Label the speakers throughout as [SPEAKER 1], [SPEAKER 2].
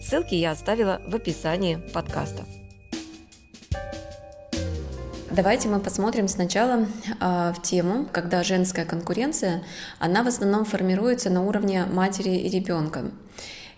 [SPEAKER 1] Ссылки я оставила в описании подкаста.
[SPEAKER 2] Давайте мы посмотрим сначала э, в тему, когда женская конкуренция, она в основном формируется на уровне матери и ребенка.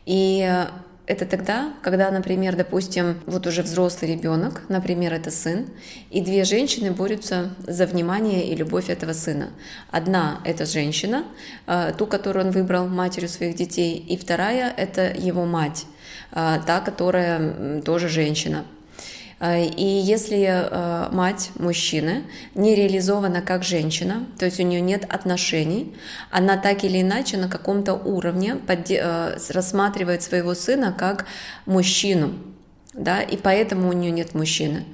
[SPEAKER 2] И это тогда, когда, например, допустим, вот уже взрослый ребенок, например, это сын, и две женщины борются за внимание и любовь этого сына. Одна — это женщина, э, ту, которую он выбрал матерью своих детей, и вторая — это его мать. А, та, которая тоже женщина. А, и если а, мать мужчины не реализована как женщина, то есть у нее нет отношений, она так или иначе на каком-то уровне рассматривает своего сына как мужчину, да, и поэтому у нее нет мужчины.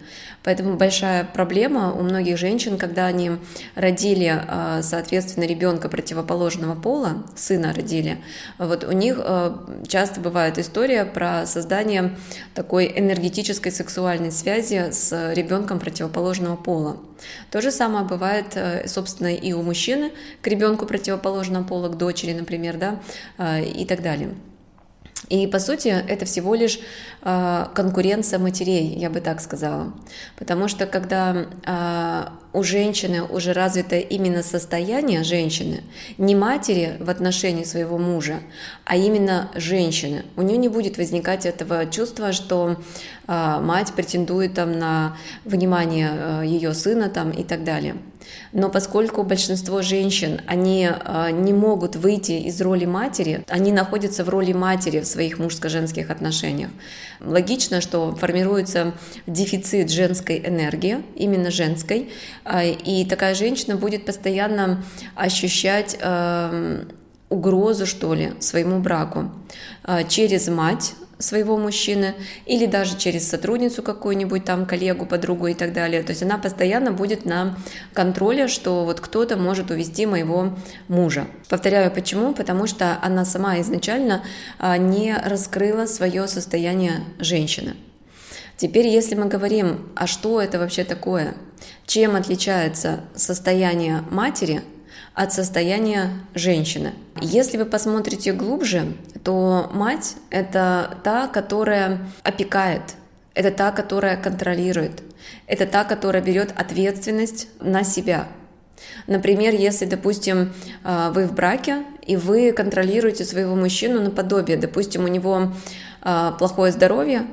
[SPEAKER 2] Поэтому большая проблема у многих женщин, когда они родили, а, соответственно, ребенка противоположного пола, сына родили, вот у них а, часто бывает история про создание такой энергетической сексуальной связи с ребенком противоположного пола. То же самое бывает, э, собственно, и у мужчины к ребенку противоположного пола, к дочери, например, да, а, и так далее. И по сути это всего лишь э, конкуренция матерей, я бы так сказала. Потому что когда э, у женщины уже развито именно состояние женщины, не матери в отношении своего мужа, а именно женщины, у нее не будет возникать этого чувства, что э, мать претендует там на внимание э, ее сына там и так далее. Но поскольку большинство женщин, они э, не могут выйти из роли матери, они находятся в роли матери в своих мужско-женских отношениях. Логично, что формируется дефицит женской энергии, именно женской, э, и такая женщина будет постоянно ощущать э, угрозу, что ли, своему браку через мать, своего мужчины или даже через сотрудницу какую-нибудь там, коллегу, подругу и так далее. То есть она постоянно будет на контроле, что вот кто-то может увести моего мужа. Повторяю, почему? Потому что она сама изначально а, не раскрыла свое состояние женщины. Теперь, если мы говорим, а что это вообще такое, чем отличается состояние матери от состояния женщины. Если вы посмотрите глубже, то мать — это та, которая опекает, это та, которая контролирует, это та, которая берет ответственность на себя. Например, если, допустим, а, вы в браке, и вы контролируете своего мужчину наподобие, допустим, у него а, плохое здоровье,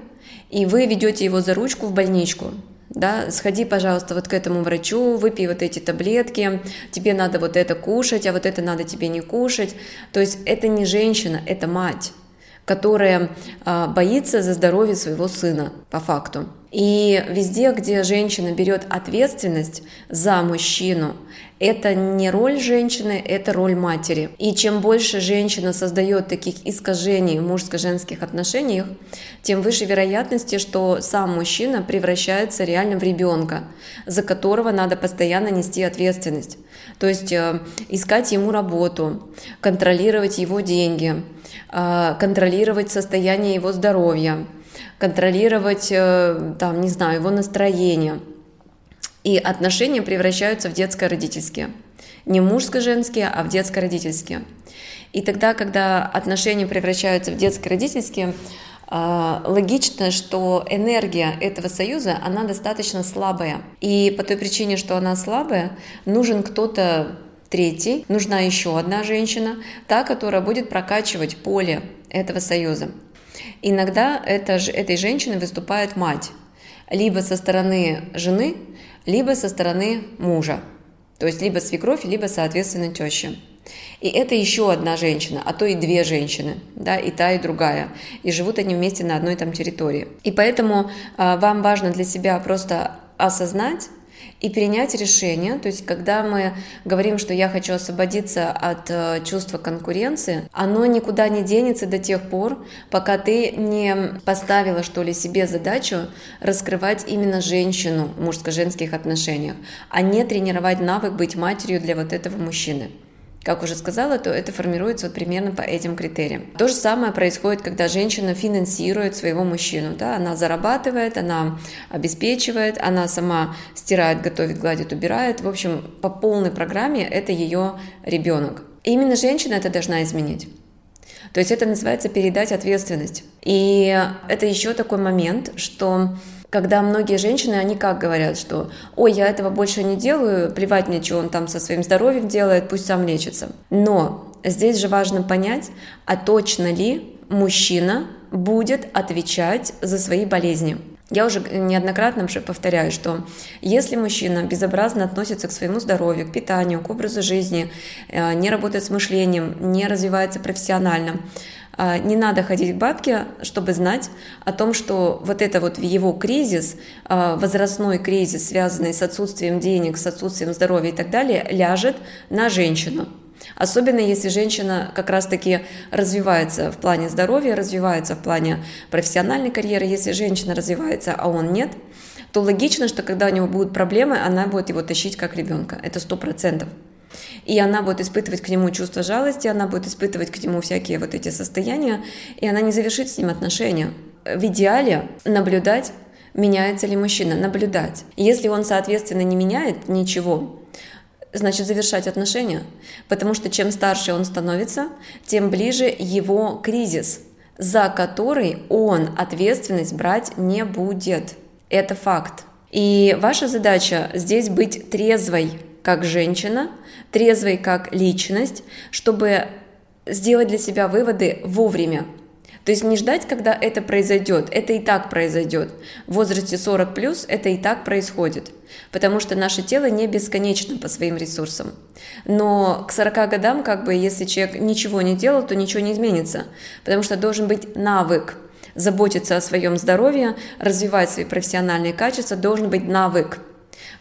[SPEAKER 2] и вы ведете его за ручку в больничку, да, сходи, пожалуйста, вот к этому врачу, выпей вот эти таблетки, тебе надо вот это кушать, а вот это надо тебе не кушать. То есть это не женщина, это мать, которая а, боится за здоровье своего сына, по факту. И везде, где женщина берет ответственность за мужчину, это не роль женщины, это роль матери. И чем больше женщина создает таких искажений в мужско-женских отношениях, тем выше вероятности, что сам мужчина превращается реально в ребенка, за которого надо постоянно нести ответственность. То есть э, искать ему работу, контролировать его деньги, э, контролировать состояние его здоровья, контролировать, э, там, не знаю, его настроение. И отношения превращаются в детско-родительские. Не мужско-женские, а в детско-родительские. И тогда, когда отношения превращаются в детско-родительские, э, логично, что энергия этого союза, она достаточно слабая. И по той причине, что она слабая, нужен кто-то третий, нужна еще одна женщина, та, которая будет прокачивать поле этого союза. Иногда это, этой женщиной выступает мать, либо со стороны жены, либо со стороны мужа, то есть либо свекровь, либо, соответственно, теща. И это еще одна женщина, а то и две женщины, да, и та, и другая. И живут они вместе на одной там территории. И поэтому э, вам важно для себя просто осознать, и принять решение. То есть, когда мы говорим, что я хочу освободиться от э, чувства конкуренции, оно никуда не денется до тех пор, пока ты не поставила, что ли, себе задачу раскрывать именно женщину в мужско-женских отношениях, а не тренировать навык быть матерью для вот этого мужчины. Как уже сказала, то это формируется вот примерно по этим критериям. То же самое происходит, когда женщина финансирует своего мужчину. Да? Она зарабатывает, она обеспечивает, она сама стирает, готовит, гладит, убирает. В общем, по полной программе это ее ребенок. И именно женщина это должна изменить. То есть это называется передать ответственность. И это еще такой момент, что когда многие женщины, они как говорят, что «Ой, я этого больше не делаю, плевать мне, что он там со своим здоровьем делает, пусть сам лечится». Но здесь же важно понять, а точно ли мужчина будет отвечать за свои болезни. Я уже неоднократно уже повторяю, что если мужчина безобразно относится к своему здоровью, к питанию, к образу жизни, э, не работает с мышлением, не развивается профессионально, не надо ходить к бабке, чтобы знать о том, что вот это вот его кризис, а, возрастной кризис, связанный с отсутствием денег, с отсутствием здоровья и так далее, ляжет на женщину. Особенно если женщина как раз-таки развивается в плане здоровья, развивается в плане профессиональной карьеры. Если женщина развивается, а он нет, то логично, что когда у него будут проблемы, она будет его тащить как ребенка. Это сто процентов. И она будет испытывать к нему чувство жалости, она будет испытывать к нему всякие вот эти состояния, и она не завершит с ним отношения. В идеале наблюдать, меняется ли мужчина, наблюдать. Если он, соответственно, не меняет ничего, значит завершать отношения. Потому что чем старше он становится, тем ближе его кризис, за который он ответственность брать не будет. Это факт. И ваша задача здесь быть трезвой, как женщина, трезвой как личность, чтобы сделать для себя выводы вовремя. То есть не ждать, когда это произойдет, это и так произойдет. В возрасте 40 плюс это и так происходит, потому что наше тело не бесконечно по своим ресурсам. Но к 40 годам, как бы, если человек ничего не делал, то ничего не изменится, потому что должен быть навык заботиться о своем здоровье, развивать свои профессиональные качества, должен быть навык –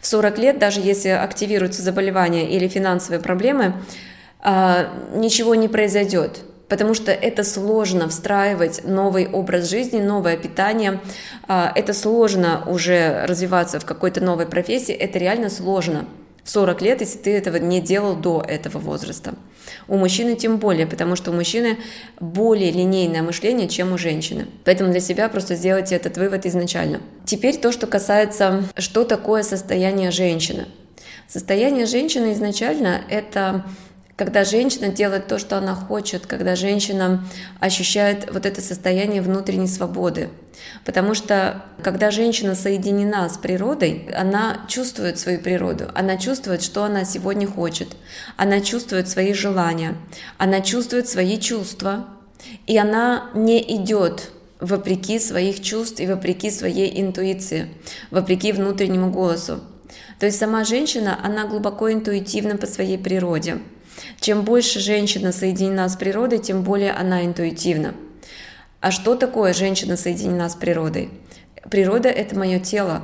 [SPEAKER 2] в 40 лет, даже если активируются заболевания или финансовые проблемы, а, ничего не произойдет, потому что это сложно встраивать новый образ жизни, новое питание, а, это сложно уже развиваться в какой-то новой профессии, это реально сложно в 40 лет, если ты этого не делал до этого возраста. У мужчины тем более, потому что у мужчины более линейное мышление, чем у женщины. Поэтому для себя просто сделайте этот вывод изначально. Теперь то, что касается, что такое состояние женщины. Состояние женщины изначально это когда женщина делает то, что она хочет, когда женщина ощущает вот это состояние внутренней свободы. Потому что когда женщина соединена с природой, она чувствует свою природу, она чувствует, что она сегодня хочет, она чувствует свои желания, она чувствует свои чувства, и она не идет вопреки своих чувств и вопреки своей интуиции, вопреки внутреннему голосу. То есть сама женщина, она глубоко интуитивна по своей природе. Чем больше женщина соединена с природой, тем более она интуитивна. А что такое женщина соединена с природой? Природа – это мое тело.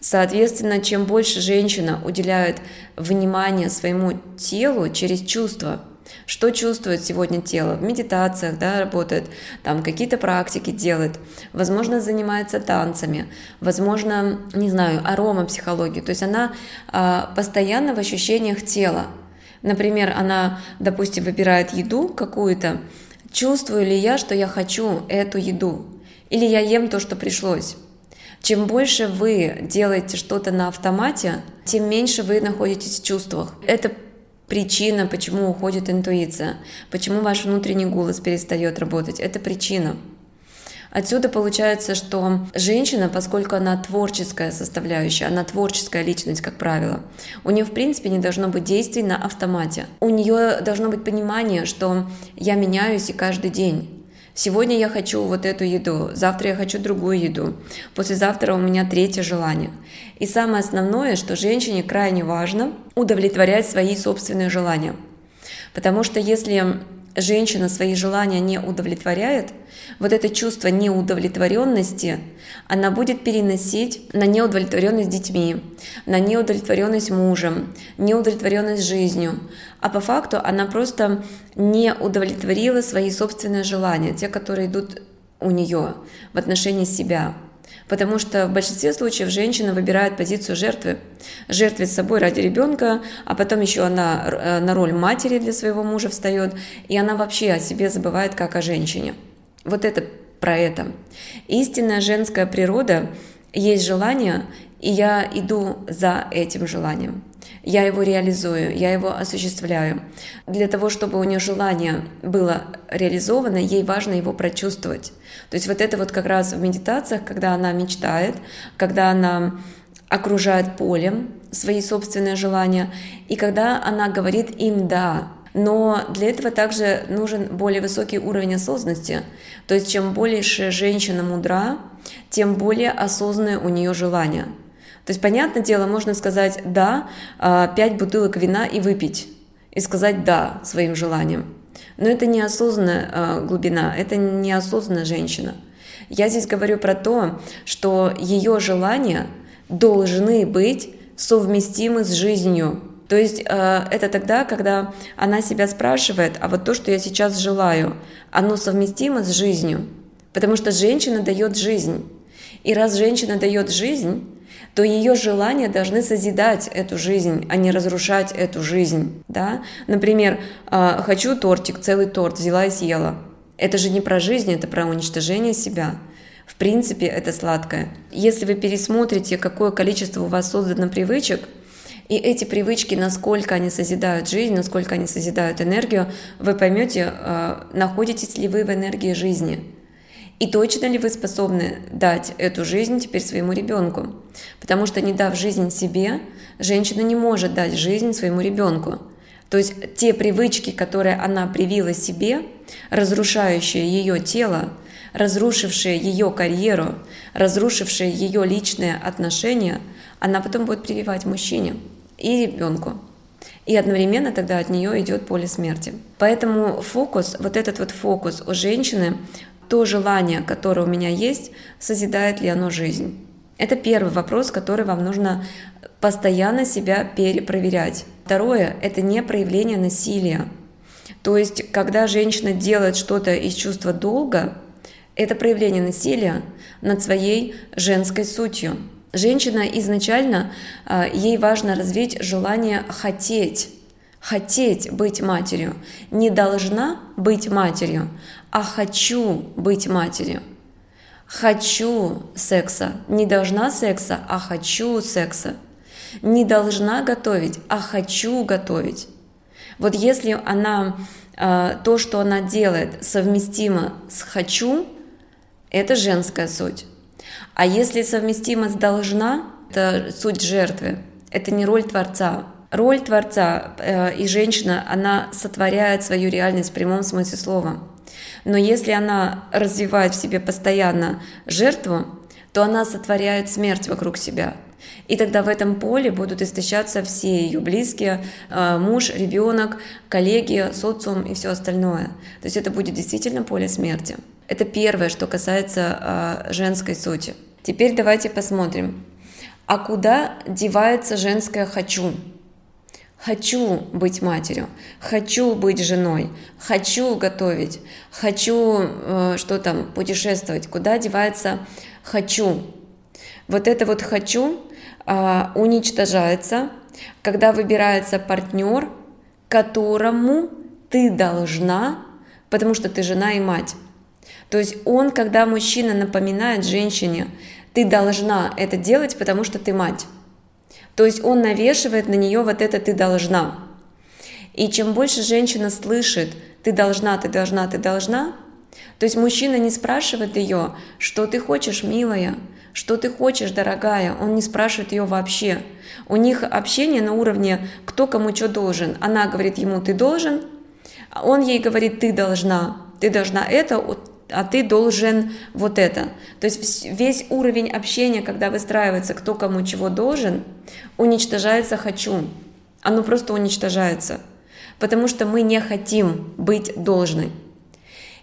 [SPEAKER 2] Соответственно, чем больше женщина уделяет внимание своему телу через чувства, что чувствует сегодня тело? В медитациях да, работает, там какие-то практики делает, возможно, занимается танцами, возможно, не знаю, аромапсихологией. То есть она а, постоянно в ощущениях тела. Например, она, допустим, выбирает еду какую-то, чувствую ли я, что я хочу эту еду, или я ем то, что пришлось. Чем больше вы делаете что-то на автомате, тем меньше вы находитесь в чувствах. Это причина, почему уходит интуиция, почему ваш внутренний голос перестает работать. Это причина. Отсюда получается, что женщина, поскольку она творческая составляющая, она творческая личность, как правило, у нее, в принципе, не должно быть действий на автомате. У нее должно быть понимание, что я меняюсь и каждый день. Сегодня я хочу вот эту еду, завтра я хочу другую еду, послезавтра у меня третье желание. И самое основное, что женщине крайне важно удовлетворять свои собственные желания. Потому что если женщина свои желания не удовлетворяет, вот это чувство неудовлетворенности, она будет переносить на неудовлетворенность детьми, на неудовлетворенность мужем, неудовлетворенность жизнью. А по факту она просто не удовлетворила свои собственные желания, те, которые идут у нее в отношении себя. Потому что в большинстве случаев женщина выбирает позицию жертвы. Жертвит собой ради ребенка, а потом еще она э, на роль матери для своего мужа встает, и она вообще о себе забывает как о женщине. Вот это про это. Истинная женская природа есть желание, и я иду за этим желанием я его реализую, я его осуществляю. Для того, чтобы у нее желание было реализовано, ей важно его прочувствовать. То есть вот это вот как раз в медитациях, когда она мечтает, когда она окружает полем свои собственные желания, и когда она говорит им «да», но для этого также нужен более высокий уровень осознанности. То есть чем больше женщина мудра, тем более осознанное у нее желание – то есть, понятное дело, можно сказать «да», а, пять бутылок вина и выпить, и сказать «да» своим желаниям. Но это неосознанная а, глубина, это неосознанная женщина. Я здесь говорю про то, что ее желания должны быть совместимы с жизнью. То есть э, это тогда, когда она себя спрашивает, а вот то, что я сейчас желаю, оно совместимо с жизнью. Потому что женщина дает жизнь. И раз женщина дает жизнь, то ее желания должны созидать эту жизнь, а не разрушать эту жизнь. Да? Например, а, хочу тортик, целый торт, взяла и съела. Это же не про жизнь, это про уничтожение себя. В принципе, это сладкое. Если вы пересмотрите, какое количество у вас создано привычек, и эти привычки, насколько они созидают жизнь, насколько они созидают энергию, вы поймете, а, находитесь ли вы в энергии жизни. И точно ли вы способны дать эту жизнь теперь своему ребенку? Потому что не дав жизнь себе, женщина не может дать жизнь своему ребенку. То есть те привычки, которые она привила себе, разрушающие ее тело, разрушившие ее карьеру, разрушившие ее личные отношения, она потом будет прививать мужчине и ребенку. И одновременно тогда от нее идет поле смерти. Поэтому фокус, вот этот вот фокус у женщины, то желание, которое у меня есть, созидает ли оно жизнь? Это первый вопрос, который вам нужно постоянно себя перепроверять. Второе – это не проявление насилия. То есть, когда женщина делает что-то из чувства долга, это проявление насилия над своей женской сутью. Женщина изначально, а, ей важно развить желание хотеть, хотеть быть матерью, не должна быть матерью, а хочу быть матерью. Хочу секса. Не должна секса, а хочу секса. Не должна готовить, а хочу готовить. Вот если она а, то, что она делает, совместимо с хочу, это женская суть. А если совместимо с должна, это суть жертвы. Это не роль Творца. Роль Творца э, и женщина, она сотворяет свою реальность в прямом смысле слова. Но если она развивает в себе постоянно жертву, то она сотворяет смерть вокруг себя. И тогда в этом поле будут истощаться все ее близкие, а, муж, ребенок, коллеги, социум и все остальное. То есть это будет действительно поле смерти. Это первое, что касается а, женской сути. Теперь давайте посмотрим, а куда девается женское «хочу»? Хочу быть матерью, хочу быть женой, хочу готовить, хочу э, что там путешествовать. Куда девается хочу? Вот это вот хочу э, уничтожается, когда выбирается партнер, которому ты должна, потому что ты жена и мать. То есть он, когда мужчина напоминает женщине, ты должна это делать, потому что ты мать. То есть он навешивает на нее вот это «ты должна». И чем больше женщина слышит «ты должна, ты должна, ты должна», то есть мужчина не спрашивает ее, что ты хочешь, милая, что ты хочешь, дорогая, он не спрашивает ее вообще. У них общение на уровне кто кому что должен. Она говорит ему ты должен, а он ей говорит ты должна, ты должна это, а ты должен вот это. То есть весь уровень общения, когда выстраивается, кто кому чего должен, уничтожается «хочу». Оно просто уничтожается. потому что мы не хотим быть должной.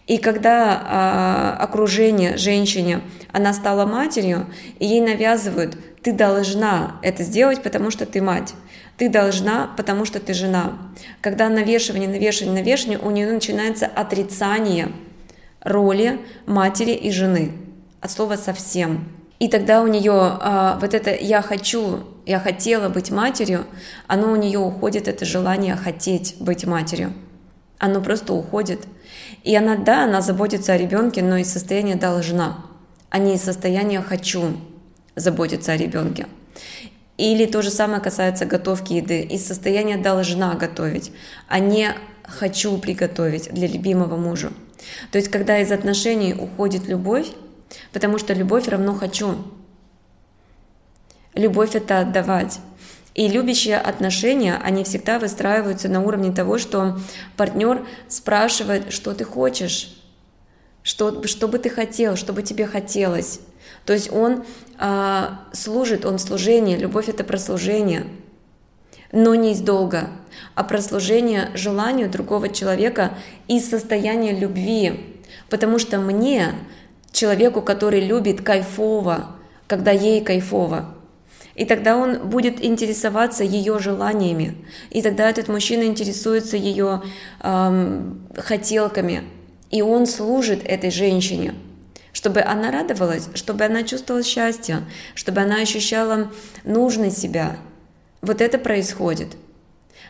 [SPEAKER 2] И когда а, окружение женщине, она стала матерью, и ей навязывают, ты должна это сделать, потому что ты мать. Ты должна, потому что ты жена. Когда навешивание, навешивание, навешивание, у нее начинается отрицание роли матери и жены. От слова совсем. И тогда у нее а, вот это «я хочу», «я хотела быть матерью», оно у нее уходит, это желание хотеть быть матерью. Оно просто уходит. И она, да, она заботится о ребенке, но из состояния «должна», а не из состояния «хочу» заботиться о ребенке. Или то же самое касается готовки еды. Из состояния «должна готовить», а не «хочу приготовить» для любимого мужа. То есть, когда из отношений уходит любовь, Потому что любовь равно хочу. Любовь — это отдавать. И любящие отношения, они всегда выстраиваются на уровне того, что партнер спрашивает, что ты хочешь, что, что бы ты хотел, что бы тебе хотелось. То есть он э, служит, он служение, любовь это про служение, но не из долга, а про служение желанию другого человека из состояния любви. Потому что мне человеку, который любит кайфово, когда ей кайфово. И тогда он будет интересоваться ее желаниями. И тогда этот мужчина интересуется ее эм, хотелками. И он служит этой женщине, чтобы она радовалась, чтобы она чувствовала счастье, чтобы она ощущала нужность себя. Вот это происходит.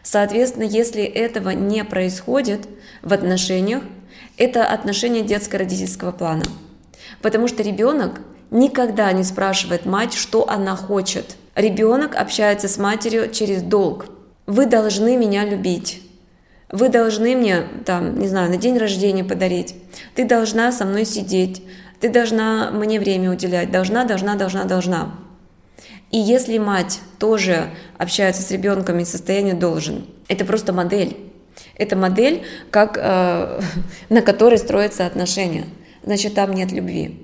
[SPEAKER 2] Соответственно, если этого не происходит в отношениях, это отношения детско-родительского плана – Потому что ребенок никогда не спрашивает мать, что она хочет. Ребенок общается с матерью через долг. Вы должны меня любить. Вы должны мне, там, не знаю, на день рождения подарить. Ты должна со мной сидеть. Ты должна мне время уделять. Должна, должна, должна, должна. И если мать тоже общается с ребенком из состояния должен, это просто модель. Это модель, как, э, на которой строятся отношения значит там нет любви.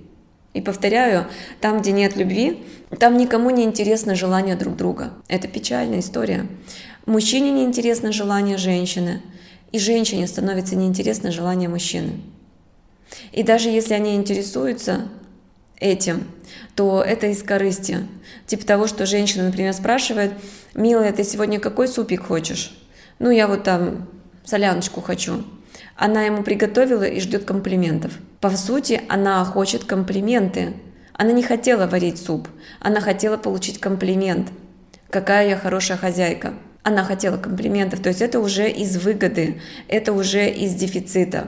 [SPEAKER 2] И повторяю, там, где нет любви, там никому не интересно желание друг друга. Это печальная история. Мужчине не интересно желание женщины, и женщине становится неинтересно желание мужчины. И даже если они интересуются этим, то это из корысти. Типа того, что женщина, например, спрашивает, «Милая, ты сегодня какой супик хочешь?» «Ну, я вот там соляночку хочу». Она ему приготовила и ждет комплиментов. По сути, она хочет комплименты. Она не хотела варить суп, она хотела получить комплимент. Какая я хорошая хозяйка. Она хотела комплиментов, то есть это уже из выгоды, это уже из дефицита.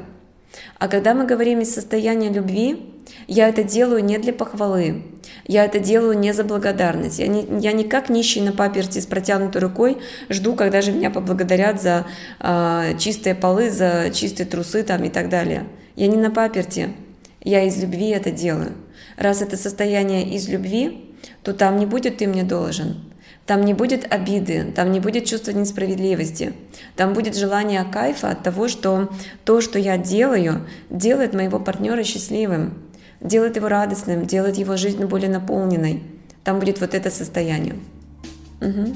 [SPEAKER 2] А когда мы говорим из состояния любви, я это делаю не для похвалы, я это делаю не за благодарность. Я не, я не как нищий на паперти с протянутой рукой жду, когда же меня поблагодарят за э, чистые полы, за чистые трусы там и так далее. Я не на паперти, я из любви это делаю. Раз это состояние из любви, то там не будет «ты мне должен», там не будет обиды, там не будет чувства несправедливости, там будет желание кайфа от того, что то, что я делаю, делает моего партнера счастливым, делает его радостным, делает его жизнь более наполненной. Там будет вот это состояние. Угу.